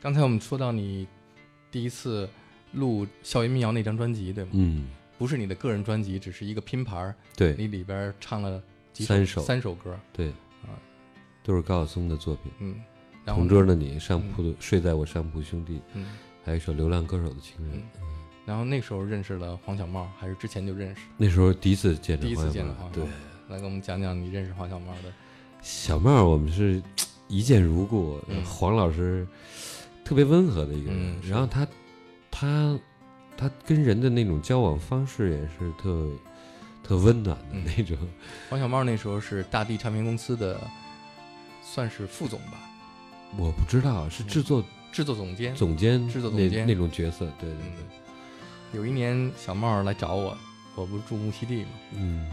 刚才我们说到你第一次录《校园民谣》那张专辑，对吗？嗯，不是你的个人专辑，只是一个拼盘儿。对你里边唱了几三首三首歌，对啊，都是高晓松的作品。嗯，然后同桌的你，上铺的睡在我上铺兄弟，嗯，还有一首流浪歌手的情人。嗯然后那时候认识了黄小茂，还是之前就认识？那时候第一次见着第一次黄小帽见到黄小帽对，来给我们讲讲你认识黄小茂的。小茂，我们是一见如故。嗯黄老师特别温和的一个人，嗯然后他他他跟人的那种交往方式也是特特温暖的嗯。那种。黄小茂那时候是大地唱片公司的，算是副总吧，我不知道是制作制作总监。总监制作总监。那那种角色，对对嗯。对，有一年小茂来找我，我不是住木樨地嘛，嗯。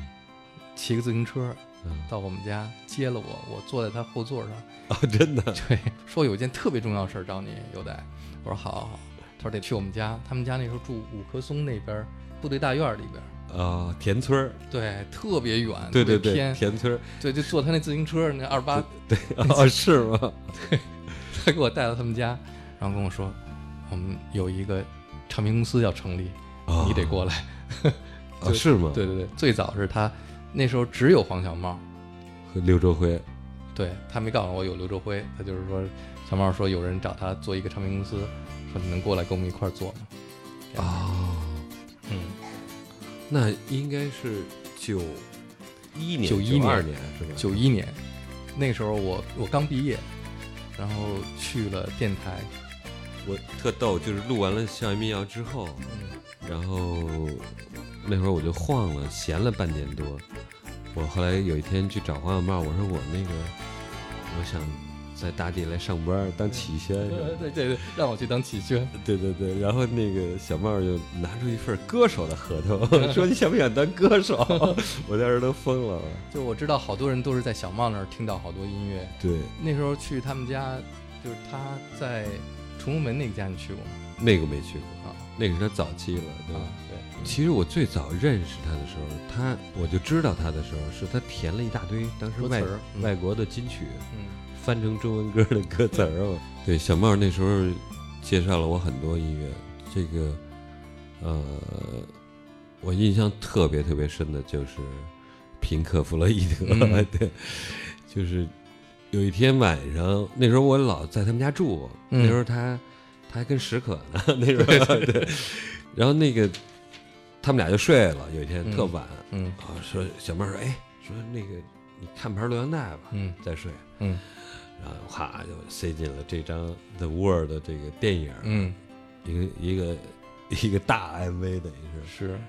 骑个自行车嗯到我们家接了我，我坐在他后座上，啊，真的。对，说有一件特别重要的事儿找你，优待。我说好好好，他说得去我们家，他们家那时候住五棵松那边部队大院里边儿，啊，田村儿，对，特别远，对对对，偏，田村儿，对，就坐他那自行车，那二八，对 啊，是吗？对他给我带到他们家，然后跟我说，我们有一个唱片公司要成立，啊。你得过来。啊，是吗？对对对，最早是他那时候只有黄小茂，和刘周辉，对他没告诉我有刘周辉，他就是说小茂说有人找他做一个唱片公司，说你能过来跟我们一块儿做吗？哦，嗯，那应该是九一年、91二年年是吧？九一年，那时候我我刚毕业，然后去了电台，我特逗，就是录完了《校园民谣》之后，嗯。然后那会儿我就晃了，闲了半年多。我后来有一天去找黄小茂，我说我那个我想在大地来上班当启轩。对对对，让我去当启轩，对对对，然后那个小茂就拿出一份歌手的合同，说你想不想当歌手？我当时都疯了。就我知道好多人都是在小茂那儿听到好多音乐，对，那时候去他们家，就是他在崇文门那个家，你去过吗？那个没去过，啊那个是他早期了。对，啊，对，其实我最早认识他的时候，他我就知道他的时候，是他填了一大堆当时外外国的金曲，嗯。翻成中文歌的歌词儿哦。对，小茂那时候介绍了我很多音乐，这个呃，我印象特别特别深的就是平克·弗洛伊德，嗯。对，就是有一天晚上，那时候我老在他们家住，嗯。那时候他他还跟史可呢，那时候对，然后那个他们俩就睡了，有一天特晚，嗯啊，说小妹儿说，哎，说那个你看盘录像带吧，嗯再睡，嗯。然后哗就塞进了这张《The World》的这个电影，嗯，一个一个一个大 MV 等于是是，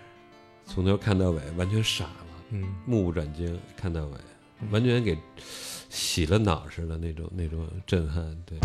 从头看到尾，完全傻了，嗯目不转睛看到尾，嗯完全给洗了脑似的那种那种震撼，对。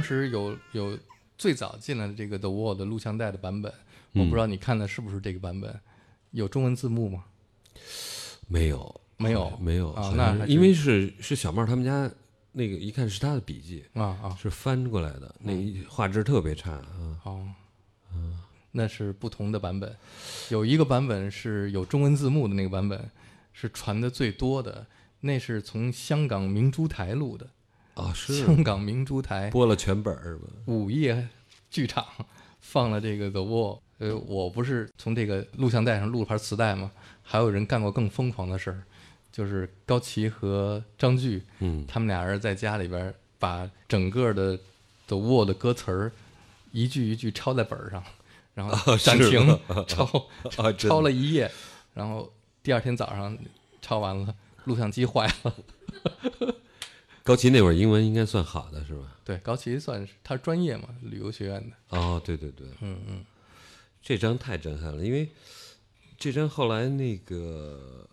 当时有有最早进来的这个 The Wall 的录像带的版本，我不知道你看的是不是这个版本，有中文字幕吗？没有，没有没有啊那因为是是小帽他们家那个，一看是他的笔记，啊啊是翻过来的，那画质特别差啊。哦，嗯那是不同的版本，有一个版本是有中文字幕的那个版本，是传的最多的，那是从香港明珠台录的，啊，是香港明珠台播了全本儿是吧？午夜剧场放了这个 The Wall。呃，我不是从这个录像带上录了盘磁带吗？还有人干过更疯狂的事儿，就是高旗和张炬，嗯，他们俩人在家里边把整个的 The Wall 的歌词儿一句一句抄在本儿上，然后暂停吗 抄啊，抄了一夜，然后第二天早上抄完了，录像机坏了。高旗那会儿英文应该算好的是吧？对，高旗算是他专业嘛，旅游学院的。哦，对对对，嗯嗯这张太震撼了，因为这张后来那个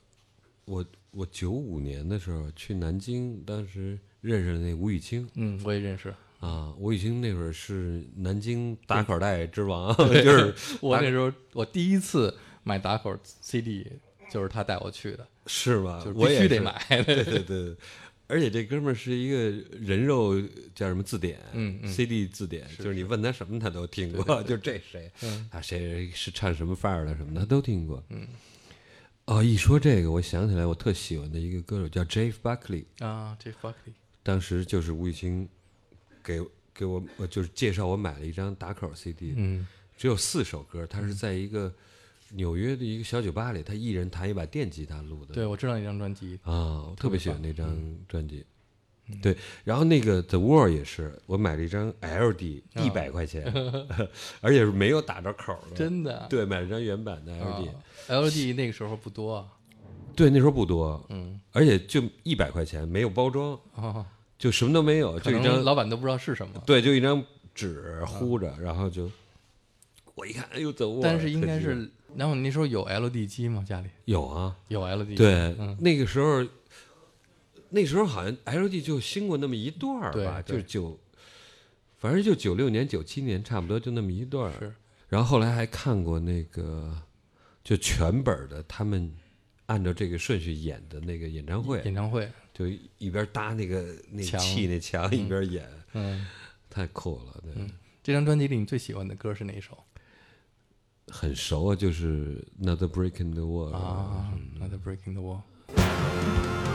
我我九五年的时候去南京，当时认识了那吴雨清嗯，我也认识。啊，吴雨清那会儿是南京打口袋之王，就是我那时候我第一次买打口 CD 就是他带我去的，是吧？就是必须得买。对 对对，而且这哥们儿是一个人肉叫什么字典，嗯嗯。C d 字典，就是你问他什么他都听过，就这谁嗯。啊，谁是唱什么范儿的什么的他都听过。嗯，哦，一说这个，我想起来我特喜欢的一个歌手叫 Jeff Buckley，啊，这 Buckley，当时就是吴雨清给给我，我就是介绍我买了一张打口 CD，嗯。只有四首歌，他是在一个纽约的一个小酒吧里，他一人弹一把电吉他录的。对，我知道那张专辑。啊，我特别喜欢那张嗯专辑。对，然后那个 The Wall 也是，我买了一张 LD，一百块钱，而且是没有打着口儿的。哦真的对，买了张原版的 LD，、啊，LD 那个时候不多啊。对，那时候不多，嗯，而且就一百块钱，没有包装，哦，就什么都没有，就一张，老板都不知道是什么。对，就一张纸糊着，然后就我一看，哎呦，The Wall，但是应该是，然后你那时候有 LD 机吗？家里？有啊，有 LD？对，嗯。那个时候，那时候好像 LD 就兴过那么一段儿吧，就九，反正就九六年、九七年差不多就那么一段儿。是。然后后来还看过那个，就全本的他们按照这个顺序演的那个演唱会，演唱会。就一边搭那个那墙。砌那墙一边演，嗯，太酷了，对，这张专辑里你最喜欢的歌是哪一首很熟啊，就是 Another Breaking the Wall 啊？Another Breaking the Wall。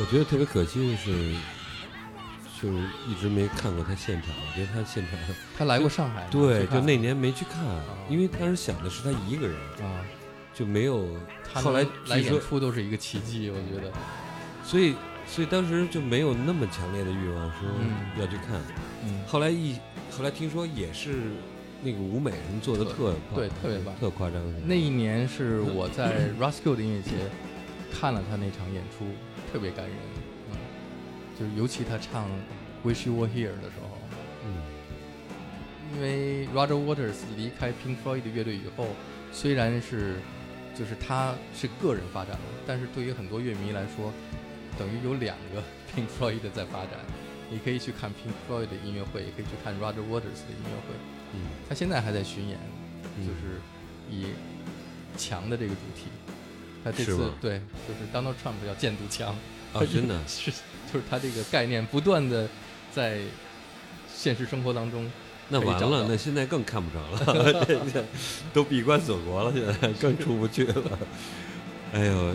我觉得特别可惜的是，就是一直没看过他现场。我觉得他现场，他来过上海，对，就那年没去看，因为当时想的是他一个人，啊，就没有。他后来能来演出都是一个奇迹，我觉得。所以所以当时就没有那么强烈的欲望说嗯要去看。嗯，后来一后来听说也是那个舞美什么做的特棒对特别棒特夸张。那一年是我在 Roscoe 的音乐节看了他那场演出，特别感人。嗯，就是尤其他唱《Wish You Were Here》的时候，嗯因为 Roger Waters 离开 Pink Floyd 乐队以后，虽然是就是他是个人发展了，但是对于很多乐迷来说，等于有两个 Pink Floyd 在发展。你可以去看 Pink Floyd 的音乐会，也可以去看 Roger Waters 的音乐会。嗯他现在还在巡演，嗯就是以强的这个主题。他这次对，就是 Donald Trump 要建堵墙，啊，真的 是就是他这个概念不断的在现实生活当中那完了，那现在更看不着了，都闭关锁国了，现在更出不去了。哎呦，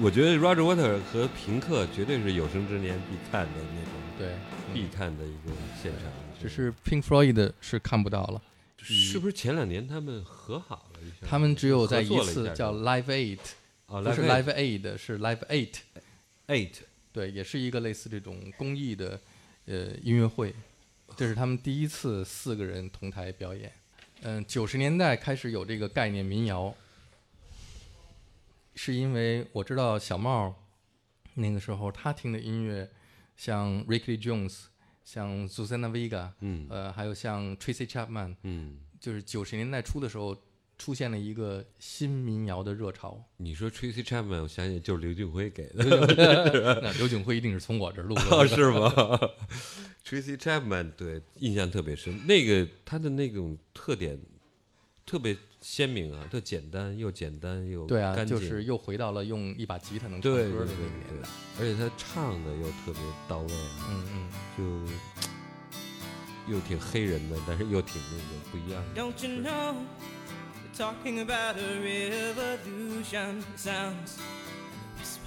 我觉得 Roger Water 和平克绝对是有生之年必看的那种对，嗯必看的一个现场。只是 Pink Floyd 的是看不到了，是不是前两年他们和好了一下？他们只有在一次叫 Live Eight，啊不是 Live Aid，是 Live Eight，Eight 对，也是一个类似这种公益的呃音乐会，这是他们第一次四个人同台表演。嗯，九十年代开始有这个概念民谣，是因为我知道小帽那个时候他听的音乐，像 Ricky Jones，像 Susanna Vega，嗯。呃，还有像 Tracy Chapman，嗯，就是九十年代初的时候出现了一个新民谣的热潮。你说 Tracy Chapman，我想起就是刘俊辉给的，那刘景辉一定是从我这儿录的，哦，是吗？Tracy Chapman 对印象特别深，那个他的那种特点特别鲜明啊，特简单又简单又对啊，干净就是又回到了用一把吉他能唱歌的那个年代。，而且他唱的又特别到位啊，嗯嗯，就又挺黑人的，但是又挺那个不一样的。Don't you know? Talking about a revolution. Sounds whisper.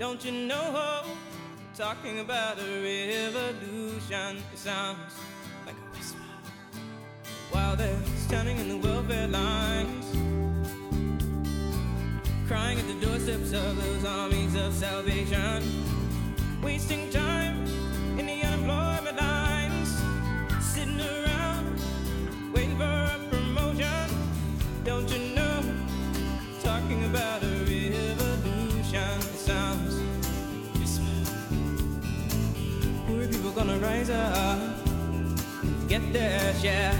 Don't you know? Talking about a revolution. Sounds like a whisper. While they're standing in the welfare lines, crying at the doorsteps of those armies of salvation, wasting time in the unemployment lines, rise up, get their share.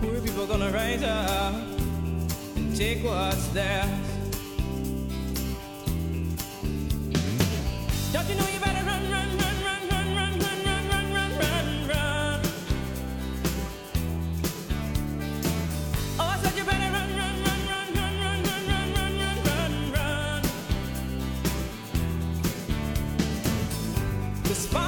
Poor people gonna rise up and take what's theirs. Don't you know you better despite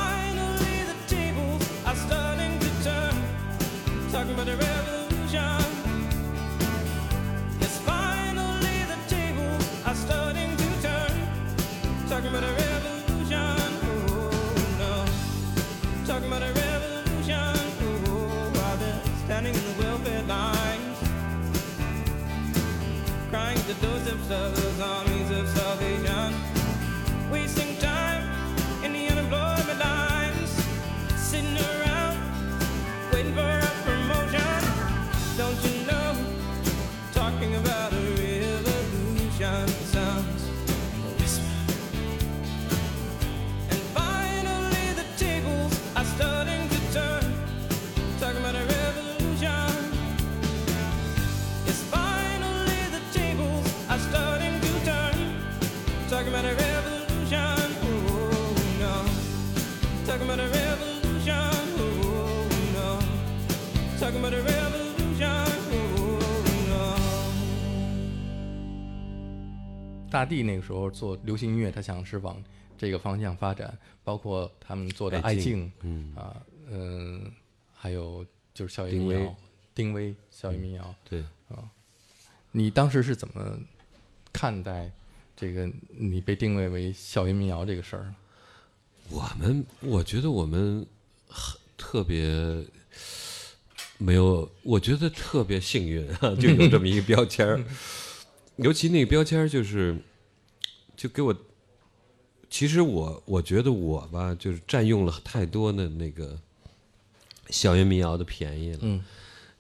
大地那个时候做流行音乐，他想是往这个方向发展，包括他们做的《爱静》嗯，啊，嗯，还有就是校园民谣，丁薇校园民谣。对啊，你当时是怎么看待这个你被定位为校园民谣这个事儿？我们我觉得我们很特别没有，我觉得特别幸运啊，就有这么一个标签儿。尤其那个标签就是，就给我，其实我我觉得我吧，就是占用了太多的那个校园民谣的便宜了。嗯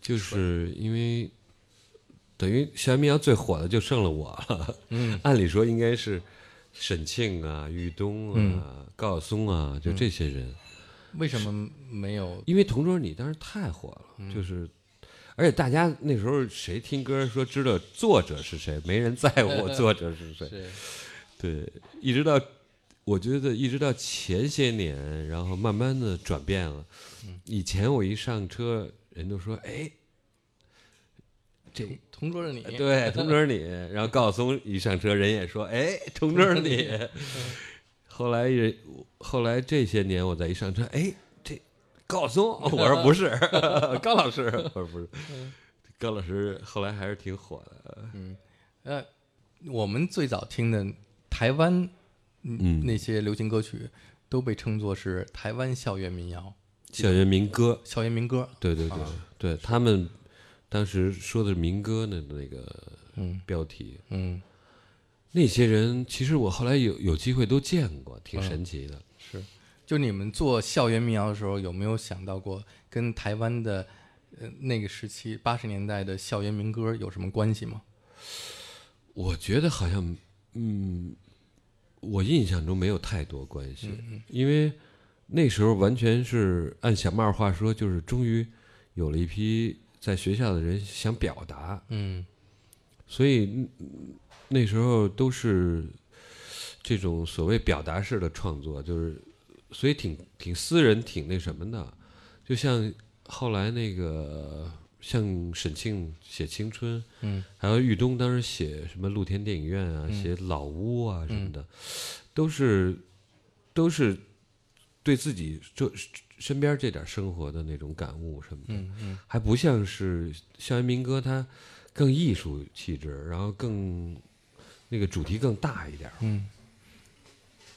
就是因为等于校园民谣最火的就剩了我了。嗯 按理说应该是沈庆啊、玉东啊、嗯高晓松啊，就这些人。为什么没有？因为《同桌你》当时太火了，嗯就是，而且大家那时候谁听歌说知道作者是谁，没人在乎 作者是谁。是 对，一直到我觉得一直到前些年，然后慢慢的转变了。嗯以前我一上车，人都说：“哎，这同桌是你，对，同桌是你。”然后高晓松一上车，人也说：“哎，同桌是你。”后来人，后来这些年我再一上车，哎，这高晓松，我说不是，高老师，我说不是，高老师后来还是挺火的。嗯。呃，我们最早听的台湾嗯那些流行歌曲，都被称作是台湾校园民谣、校园民歌，校园民歌。对对对，对他们当时说的是民歌的那个嗯。标题，嗯，那些人其实我后来有有机会都见过，挺嗯。神奇的。是。就你们做校园民谣的时候，有没有想到过跟台湾的呃那个时期八十年代的校园民歌有什么关系吗？我觉得好像，嗯，我印象中没有太多关系，因为那时候完全是按小曼话说，就是终于有了一批在学校的人想表达，嗯。所以嗯那时候都是这种所谓表达式的创作，就是所以挺挺私人，挺那什么的。就像后来那个像沈庆写青春，嗯，还有豫东当时写什么露天电影院啊，写老屋啊什么的，都是都是对自己这身边这点生活的那种感悟什么的。嗯嗯还不像是校园民歌，它更艺术气质，然后更那个主题更大一点。嗯。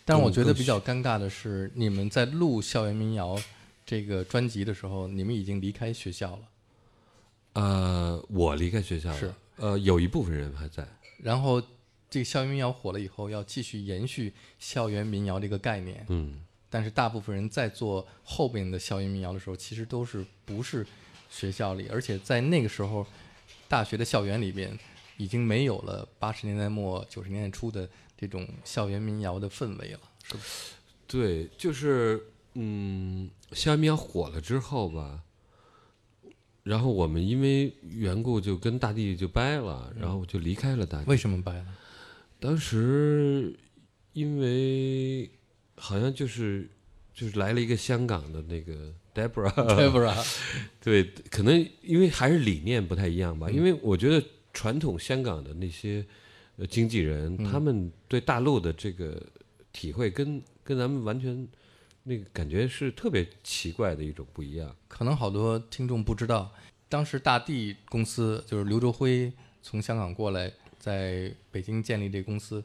但是我觉得比较尴尬的是，你们在录《校园民谣》这个专辑的时候，你们已经离开学校了。呃，我离开学校了，是呃，有一部分人还在，然后这个校园民谣火了以后，要继续延续校园民谣这个概念。嗯，但是大部分人在做后边的校园民谣的时候，其实都是不是学校里，而且在那个时候，大学的校园里边已经没有了八十年代末九十年代初的这种校园民谣的氛围了，是不是？对，就是嗯，校园民谣火了之后吧，然后我们因为缘故就跟大地就掰了，然后我就离开了大地。为什么掰了？当时因为好像就是就是来了一个香港的那个 Debra，Debra，？对，可能因为还是理念不太一样吧。因为我觉得传统香港的那些呃经纪人，他们对大陆的这个体会跟跟咱们完全那个感觉是特别奇怪的一种不一样。可能好多听众不知道，当时大地公司就是刘卓辉从香港过来，在北京建立这公司，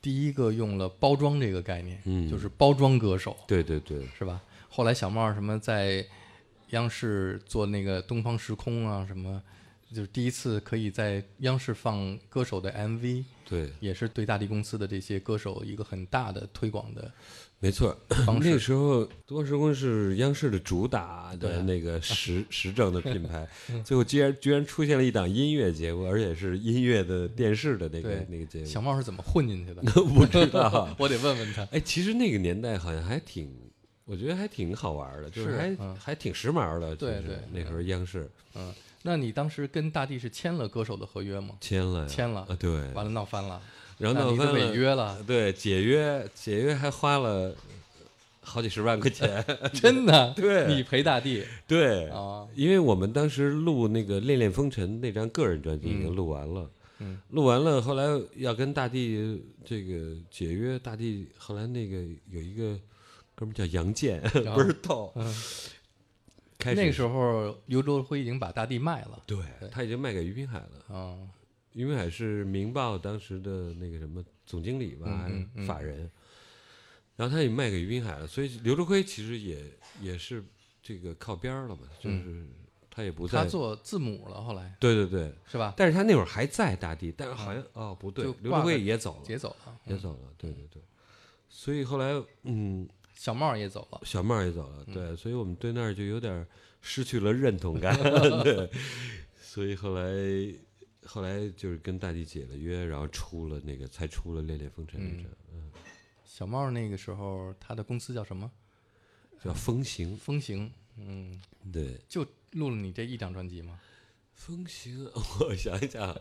第一个用了包装这个概念，嗯就是包装歌手。对对对，是吧？后来小帽什么在央视做那个《东方时空》啊，什么就是第一次可以在央视放歌手的 MV，对，也是对大地公司的这些歌手一个很大的推广的没错。那时候，多时空是央视的主打的那个时 时政的品牌，最后居然居然出现了一档音乐节目，而且是音乐的电视的那个那个节目。小茂是怎么混进去的？不知道，我得问问他。哎，其实那个年代好像还挺，我觉得还挺好玩的，就是还嗯还挺时髦的。对对那时候央视嗯，那你当时跟大地是签了歌手的合约吗？签了，签了。啊，对，完了闹翻了，然后闹翻了，违约了，对，解约解约还花了好几十万块钱，真的？对。你陪大地。对。啊？因为我们当时录那个《恋恋风尘》那张个人专辑已经录完了，嗯。录完了，后来要跟大地这个解约，大地后来那个有一个哥们叫杨健，后倍儿逗。嗯，开始那个时候刘周辉已经把大地卖了。对对他已经卖给于平海了。啊，于平海是《明报》当时的那个什么总经理吧，嗯还是嗯嗯法人。然后他也卖给于平海了，所以刘志辉其实也也是这个靠边儿了嘛，就是他也不在。嗯他做字母了，后来对对对，是吧？但是他那会儿还在大地，但是好像、哦不对就，刘志辉也走了，也走了，嗯也走了，对对对。所以后来嗯，小帽也走了。小帽也走了，嗯对，所以我们对那儿就有点儿失去了认同感，对，所以后来后来就是跟大地解了约，然后出了那个才出了《恋恋风尘》那嗯张，嗯，小帽那个时候他的公司叫什么？叫《风行》，风行。嗯，对，就录了你这一张专辑吗？风行，我想想，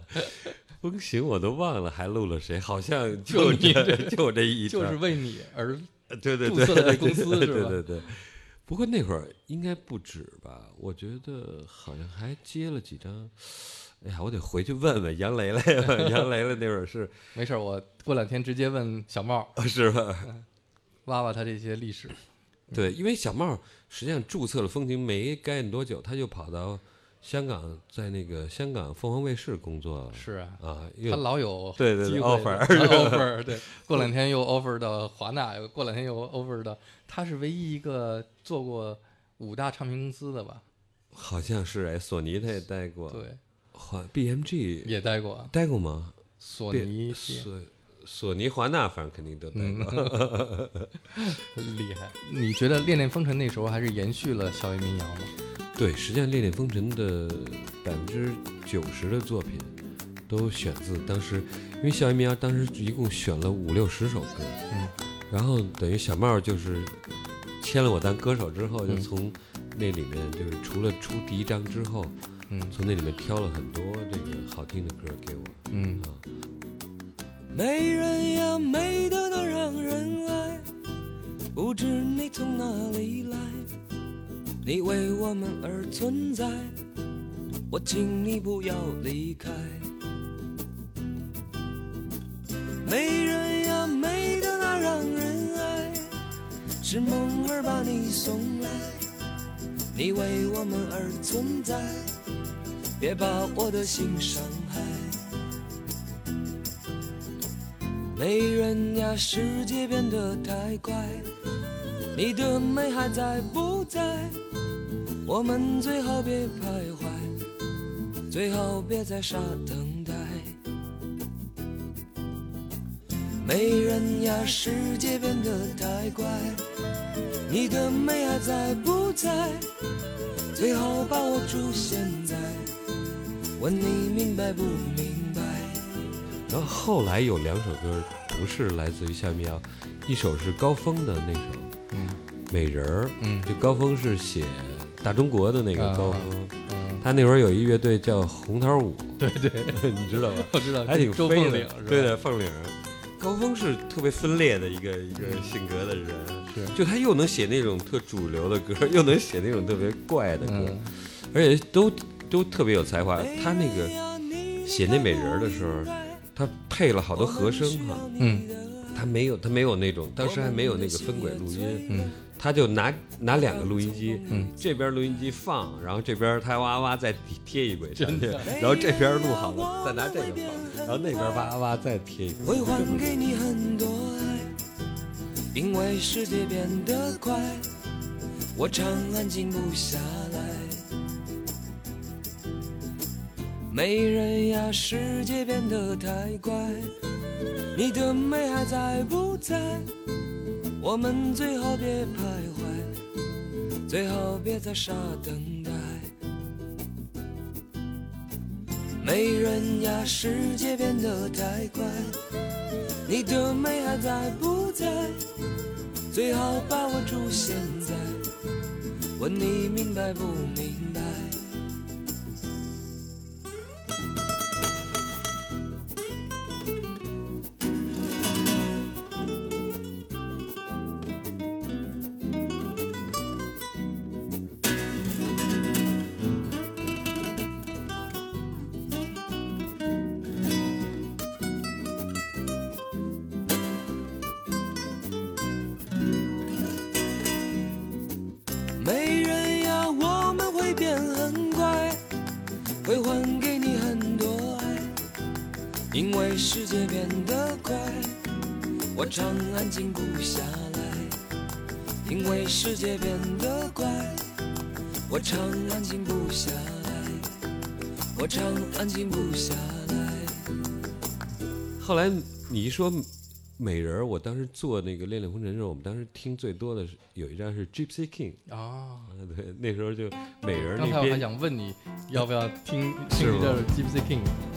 风行我都忘了，还录了谁？好像 就就你这就这一张，就是为你而对对对，注册的公司对对对对。不过那会儿应该不止吧？我觉得好像还接了几张。哎呀，我得回去问问杨雷雷，杨雷雷那会儿是 没事儿，我过两天直接问小茂，是吧？挖挖他这些历史。对，因为小茂实际上注册了风行没干多久，他就跑到香港，在那个香港凤凰卫视工作了。是啊，啊，因他老有对对对 offer 的 offer，对，过两天又 offer 到华纳，又过两天又 offer 到，他是唯一一个做过五大唱片公司的吧？好像是哎，索尼他也待过，对，华 BMG 也待过待过吗？索尼，索索尼、华纳，反正肯定都待嗯过。厉害。你觉得《恋恋风尘》那时候还是延续了校园民谣吗？对，实际上《恋恋风尘》的百分之九十的作品都选自当时，因为校园民谣当时一共选了五六十首歌，嗯，然后等于小帽就是签了我当歌手之后，就嗯。从那里面就是除了出第一张之后，嗯。从那里面挑了很多这个好听的歌给我。嗯。啊，美人呀，美得那让人爱，不知你从哪里来，你为我们而存在，我请你不要离开。美人呀，美得那让人爱，是梦儿把你送来，你为我们而存在，别把我的心伤害。美人呀，世界变得太快，你的美还在不在？我们最好别徘徊，最好别再傻等待。美人呀，世界变得太快，你的美还在不在？最好把握住现在，问你明白不明白？然后后来有两首歌不是来自于校园民谣，一首是高峰的那首《美人儿》，嗯。就高峰是写大中国的那个啊高峰，嗯，他那会儿有一乐队叫红桃五，对对，你知道吧？我知道，还挺周飞的凤岭？对的，凤岭。高峰是特别分裂的一个一个性格的人，是。就他又能写那种特主流的歌，又能写那种特别怪的歌，嗯。而且都都特别有才华。他那个写那美人儿的时候，他配了好多和声哈，嗯。他没有他没有那种，当时还没有那个分轨录音，嗯他就拿拿两个录音机，嗯，这边录音机放，然后这边他哇哇再贴一轨上去，然后这边录好了再拿这个放，然后那边哇哇再贴一轨，会还给你很多爱，因为世界变得快，我常安静不下来。没人呀，世界变得太快，你的美还在不在？我们最好别徘徊，最好别再傻等待。美人呀，世界变得太快，你的美还在不在？最好把握住现在，问你明白不明白？为世界变得快，我常安静不下来。因为世界变得快，我常安静不下来。我常安静不下来。后来你一说美人儿，我当时做那个《恋恋风尘》的时候，我们当时听最多的是有一张是 Gypsy King，啊。啊，对，那时候就美人儿刚才我还想问你，要不要听 听一阵 Gypsy King？Ay,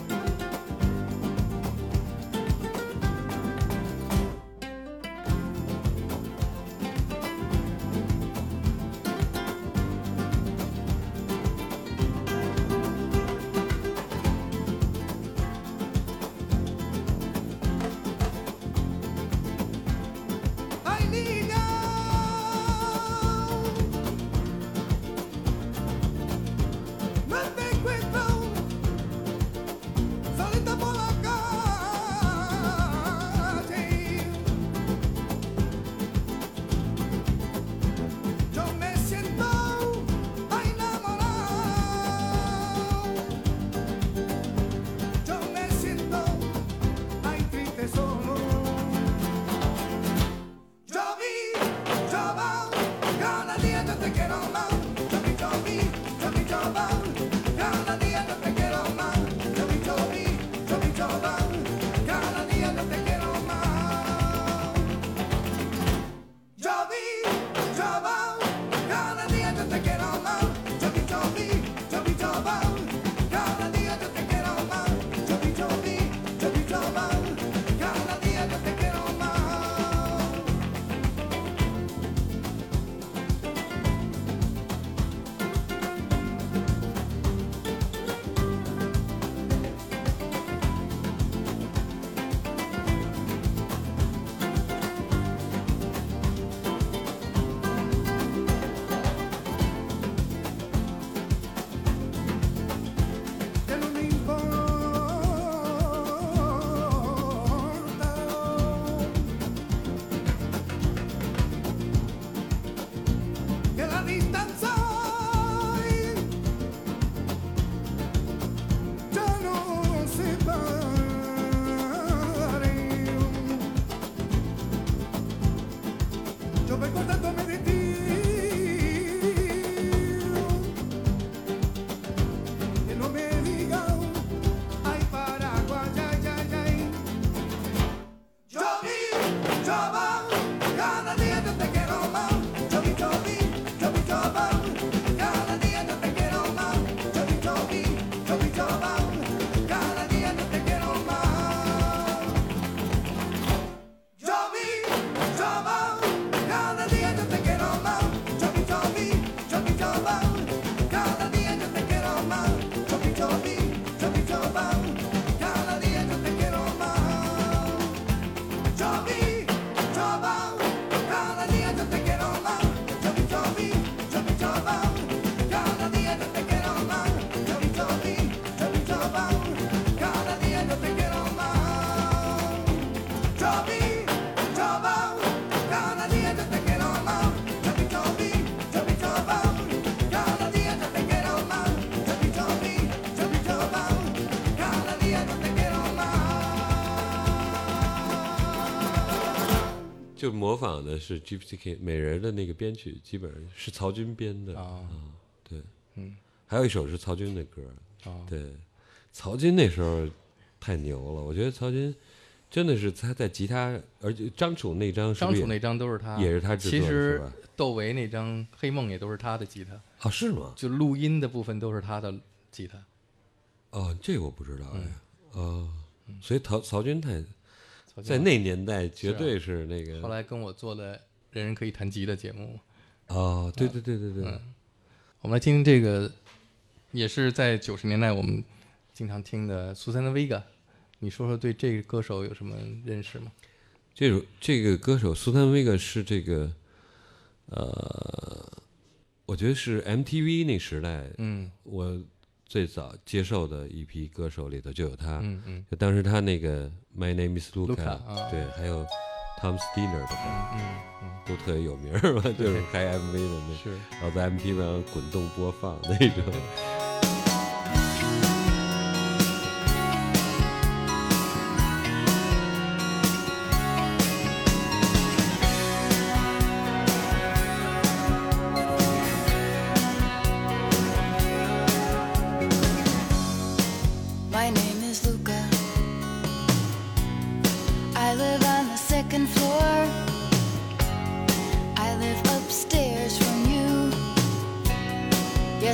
就模仿的是 Gypsy King 美人的那个编曲，基本上是曹军编的啊对，嗯，还有一首是曹军的歌，啊，对，曹军那时候太牛了，我觉得曹军真的是他在吉他，而且张楚那张是是张楚那张都是他，也是他制作的其实是吧窦唯那张《黑梦》也都是他的吉他，哦是吗？就录音的部分都是他的吉他。哦，这个我不知道哎，嗯哦，所以曹曹军太曹在那年代绝对是那个后来跟我做的《人人可以弹吉》的节目，哦，对对对对对，嗯我们来听听这个，也是在九十年代我们经常听的苏珊的 Vega。你说说对这个歌手有什么认识吗？这首这个歌手苏珊·维格是这个，呃，我觉得是 MTV 那时代，嗯我最早接受的一批歌手里头就有他。嗯嗯就当时他那个 My Name Is Luca，, 对，还有 Tom Steiner 的歌嗯嗯，都特别有名儿吧，就是拍 MV 的那，是。然后在 MTV 上滚动播放那种。「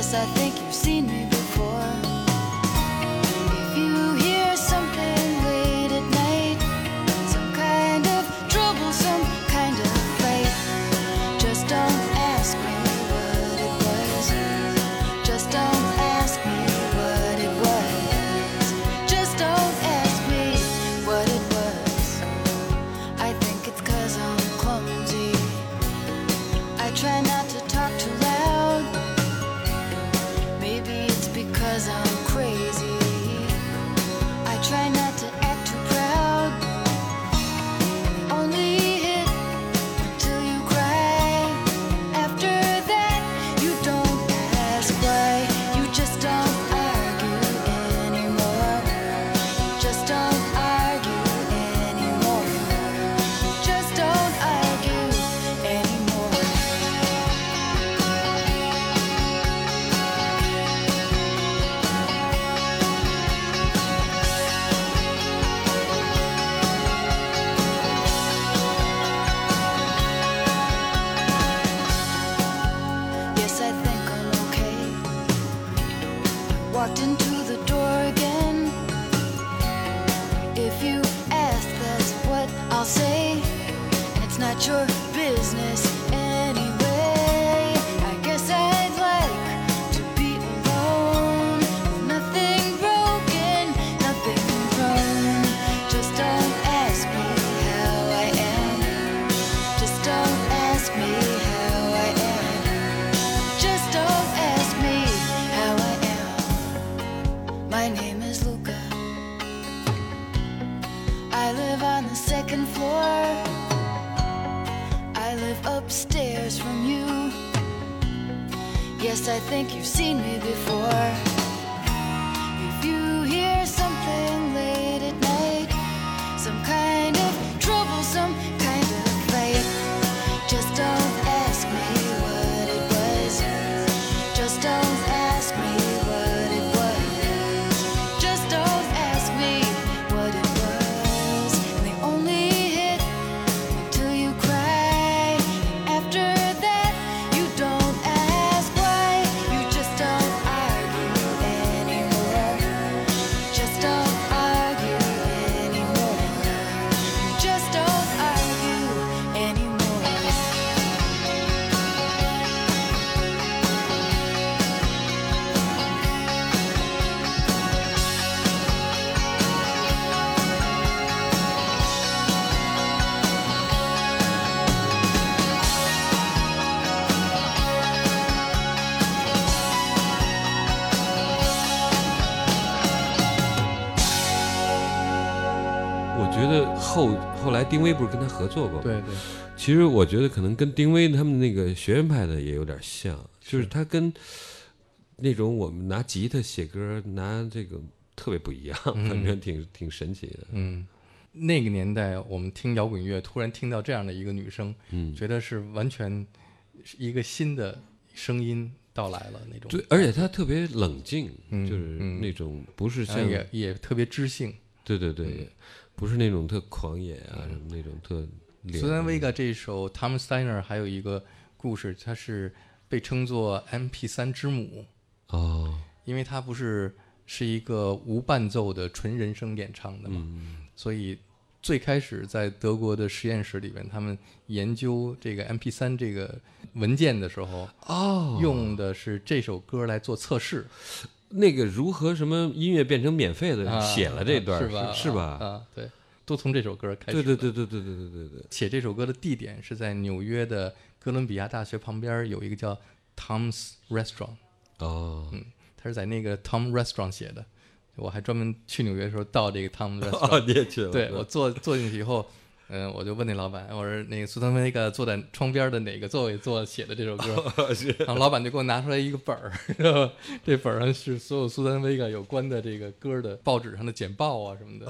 Yes, I think you've seen me name is Luca. I live on the second floor. I live upstairs from you. Yes, I think you've seen me before. 丁薇不是跟他合作过吗？对对，其实我觉得可能跟丁薇他们那个学院派的也有点像，就是他跟那种我们拿吉他写歌拿这个特别不一样，反正挺挺神奇的。嗯，那个年代我们听摇滚乐，突然听到这样的一个女生，嗯，觉得是完全是一个新的声音到来了那种。对，而且她特别冷静，嗯就是嗯那种不是像也也特别知性。对对对，不是那种特狂野啊，什么那种特苏珊·维嘎这首 Tom Steiner 还有一个故事，它是被称作 MP 三之母，哦，因为它不是是一个无伴奏的纯人声演唱的嘛，嗯所以最开始在德国的实验室里边，他们研究这个 MP 三这个文件的时候，哦，用的是这首歌来做测试，那个如何什么音乐变成免费的，啊写了这段是吧？是吧？啊，对，都从这首歌开始。对对对对对对对对对，写这首歌的地点是在纽约的哥伦比亚大学旁边有一个叫 Tom's Restaurant，哦，嗯他是在那个 Tom Restaurant 写的。我还专门去纽约的时候到这个 Tom 哦，Restaurant，你也去了？对我坐坐进去以后，嗯、我就问那老板，我说那个苏丹维格坐在窗边的哪个座位坐写的这首歌？是然后老板就给我拿出来一个本儿，然后这本上是所有苏丹维格有关的这个歌的报纸上的简报啊什么的。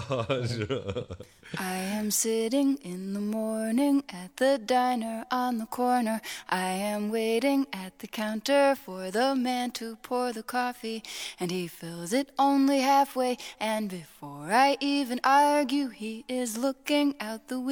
I am sitting in the morning at the diner on the corner. I am waiting at the counter for the man to pour the coffee, and he fills it only halfway. And before I even argue, he is looking out the window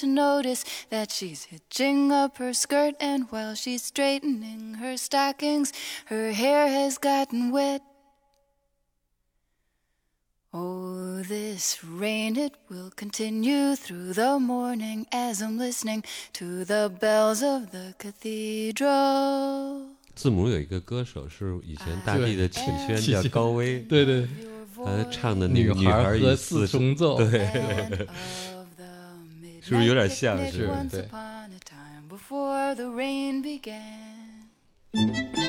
notice that she's hitching up her skirt. And while she's straightening her stockings, her hair has gotten wet. Oh, this rain, it will continue through the morning as I'm listening to the bells of the cathedral. 字母有一个歌手是以前大地的启轩，叫启轩高威，对对，他唱的那女个女孩和以四四重奏，对， 是不是有点像是是？对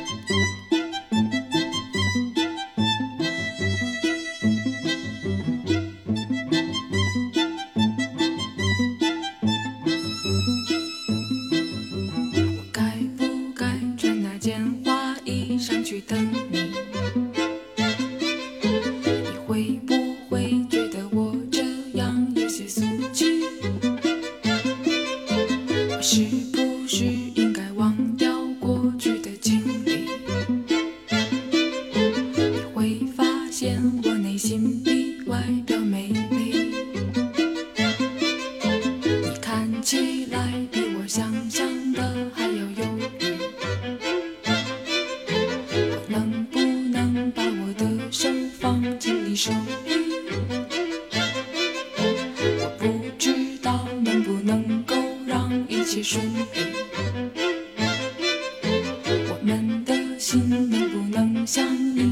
心能不能相依，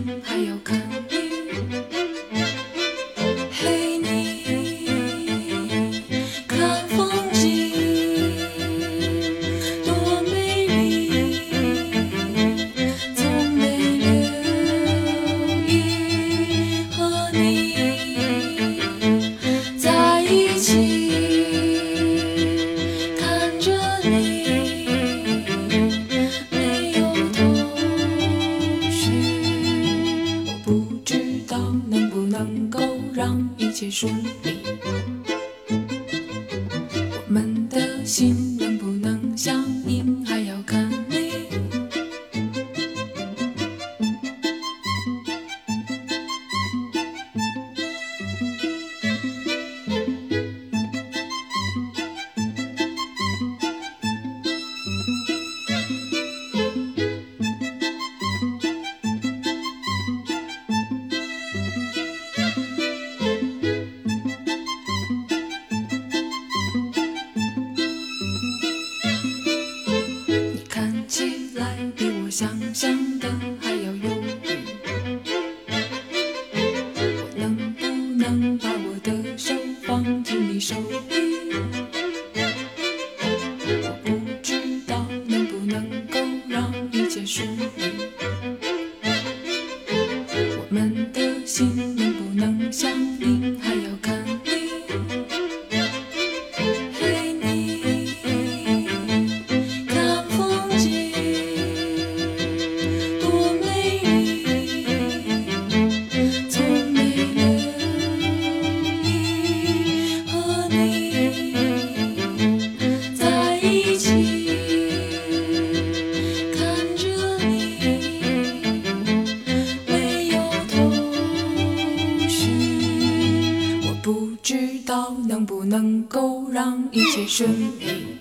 顺利。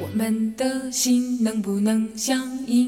我们的心能不能相依，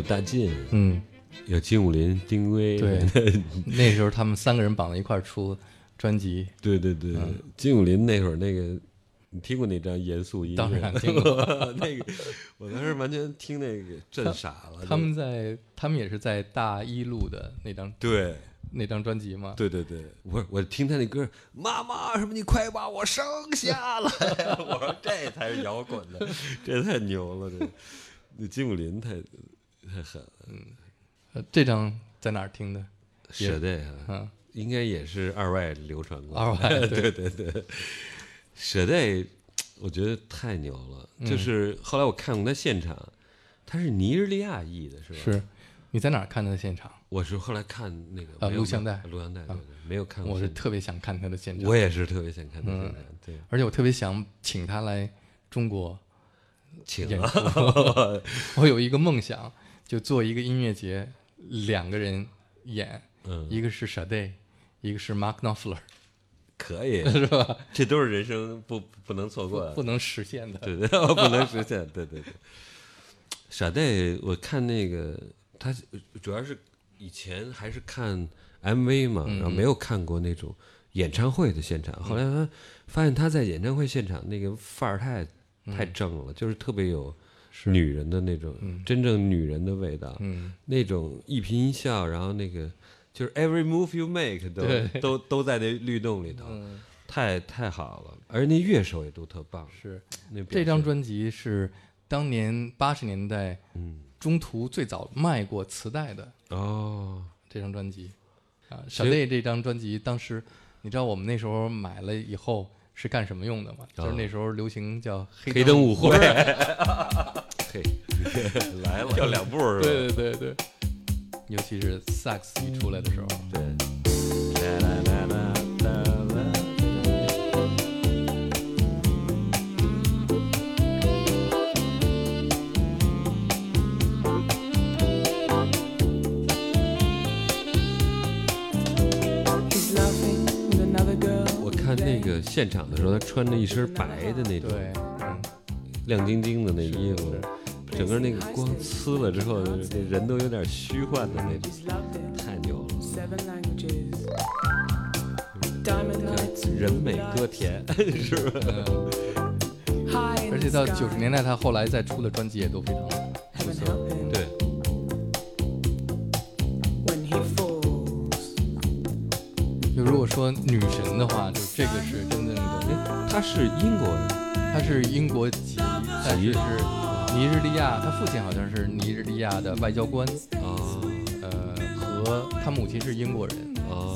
有大晋，嗯，有金武林、丁薇，对，那时候他们三个人绑在一块儿出专辑，对对对，嗯。金武林那会儿那个，你听过那张严肃音乐？当然听过。那个我当时完全听那个震傻了。他们在他们也是在大一录的那张对。那张专辑嘛，对对对，我说我听他那歌，妈妈什么你快把我生下来，我说这才是摇滚的，这太牛了，这那金武林太太狠了，呃这张在哪儿听的？舍得啊。嗯，应该也是二外流传过。二外 对对对，舍代，我觉得太牛了。嗯就是后来我看过他现场，他是尼日利亚裔的，是吧？。是，你在哪儿看的现场？我是后来看那个啊录像带录像带，对啊对，没有看过我是。特别想看他的现场，我也是特别想看他现场，对，而且我特别想请他来中国演请。我有一个梦想，就做一个音乐节，两个人演，嗯，一个是 Sade，一个是 Mark Knopfler，可以，是吧？这都是人生不不能错过的，不能实现的。对对，不能实现，对对对。傻代，我看那个他主要是以前还是看 MV 嘛，嗯然后没有看过那种演唱会的现场。后来他发现他在演唱会现场那个范儿太太正了，就是特别有女人的那种真正女人的味道，嗯，那种一颦一笑，然后那个就是 every move you make 都对。都都在那律动里头，嗯。太太好了，而那乐手也都特棒。是。那这张专辑是当年八十年代嗯。中途最早卖过磁带的哦，这张专辑。啊。所以 Sade 这张专辑当时，你知道我们那时候买了以后是干什么用的嘛？就是那时候流行叫黑灯舞会会，嘿，来了，跳两步是吧？对对对对，尤其是萨克斯一出来的时候，对。现场的时候，他穿着一身白的那种，嗯，亮晶晶的那衣服，整个那个光呲了之后，那人都有点虚幻的那种，太牛了！人美歌甜，是吧？而且到九十年代，他后来再出的专辑也都非常出色。对，就如果说女神的话，就这个是是英国人，他是英国籍，但是是尼日利亚，他父亲好像是尼日利亚的外交官，啊呃，和他母亲是英国人。啊，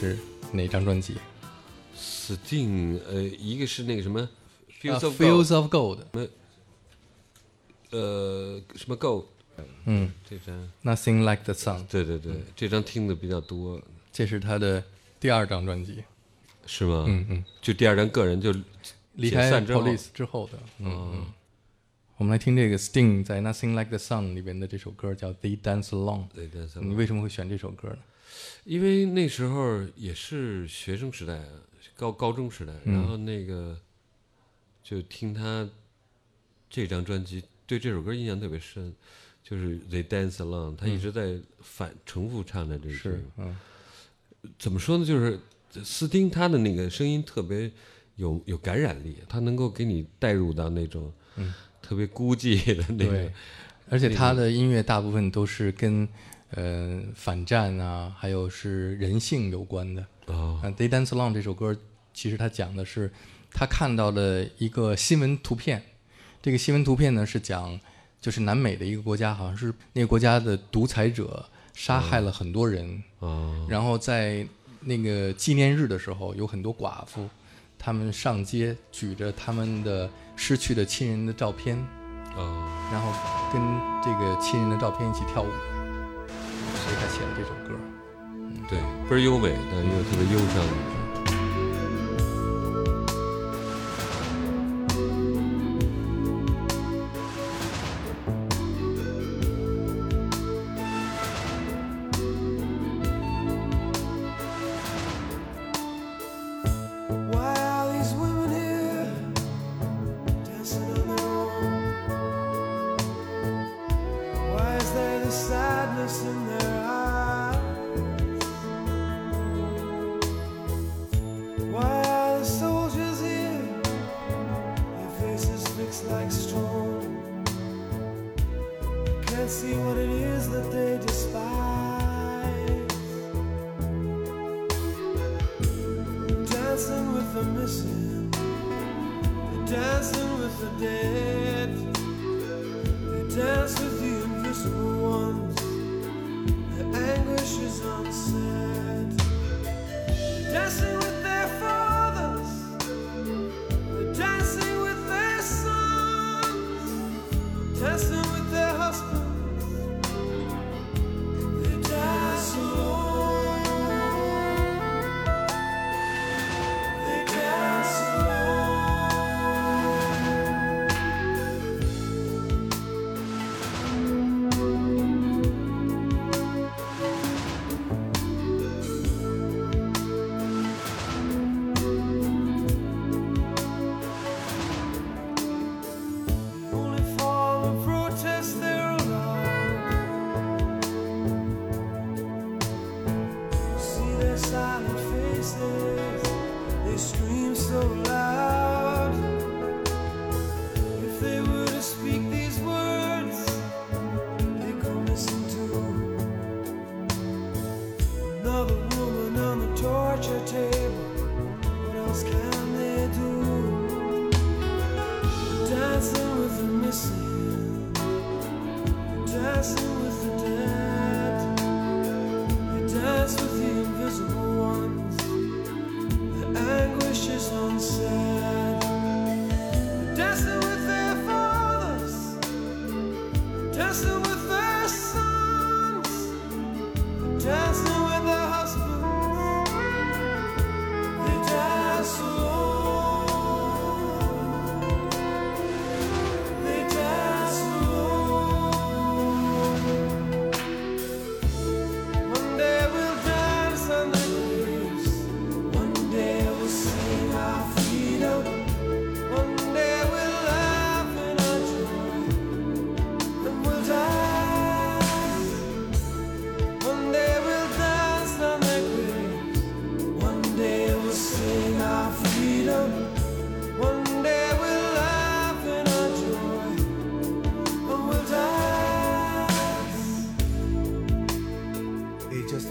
是哪张专辑 Sting，呃，一个是那个什么啊 Fields of Gold，Fields of Gold，呃，什么 Gold 嗯这张，，Nothing Like the Sun，对对对，这张听的比较多，这是他的第二张专辑，是吗？嗯嗯，就第二张个人就离开之后 Police 之后的，嗯嗯。我们来听这个 Sting 在 Nothing Like the Sun 里边的这首歌叫 They Dance Alone，你为什么会选这首歌呢？因为那时候也是学生时代啊，高高中时代，嗯然后那个就听他这张专辑，对这首歌印象特别深，就是 They Dance Alone，他一直在反重复唱的这是句。，嗯怎么说呢？就是斯汀他的那个声音特别有有感染力，他能够给你带入到那种特别孤寂的那个。，而且他的音乐大部分都是跟呃反战啊，还有是人性有关的。哦。啊，《They Dance Alone》这首歌，其实他讲的是他看到了一个新闻图片。这个新闻图片呢是讲，就是南美的一个国家，好像是那个国家的独裁者杀害了很多人，哦。然后在那个纪念日的时候，有很多寡妇，他们上街举着他们的失去的亲人的照片，哦，然后跟这个亲人的照片一起跳舞，他写了这首歌。对，倍儿优美，但又特别忧伤。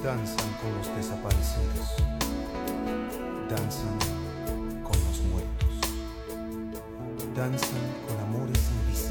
Danzan con los desaparecidos, danzan con los muertos, danzan con amores invisibles,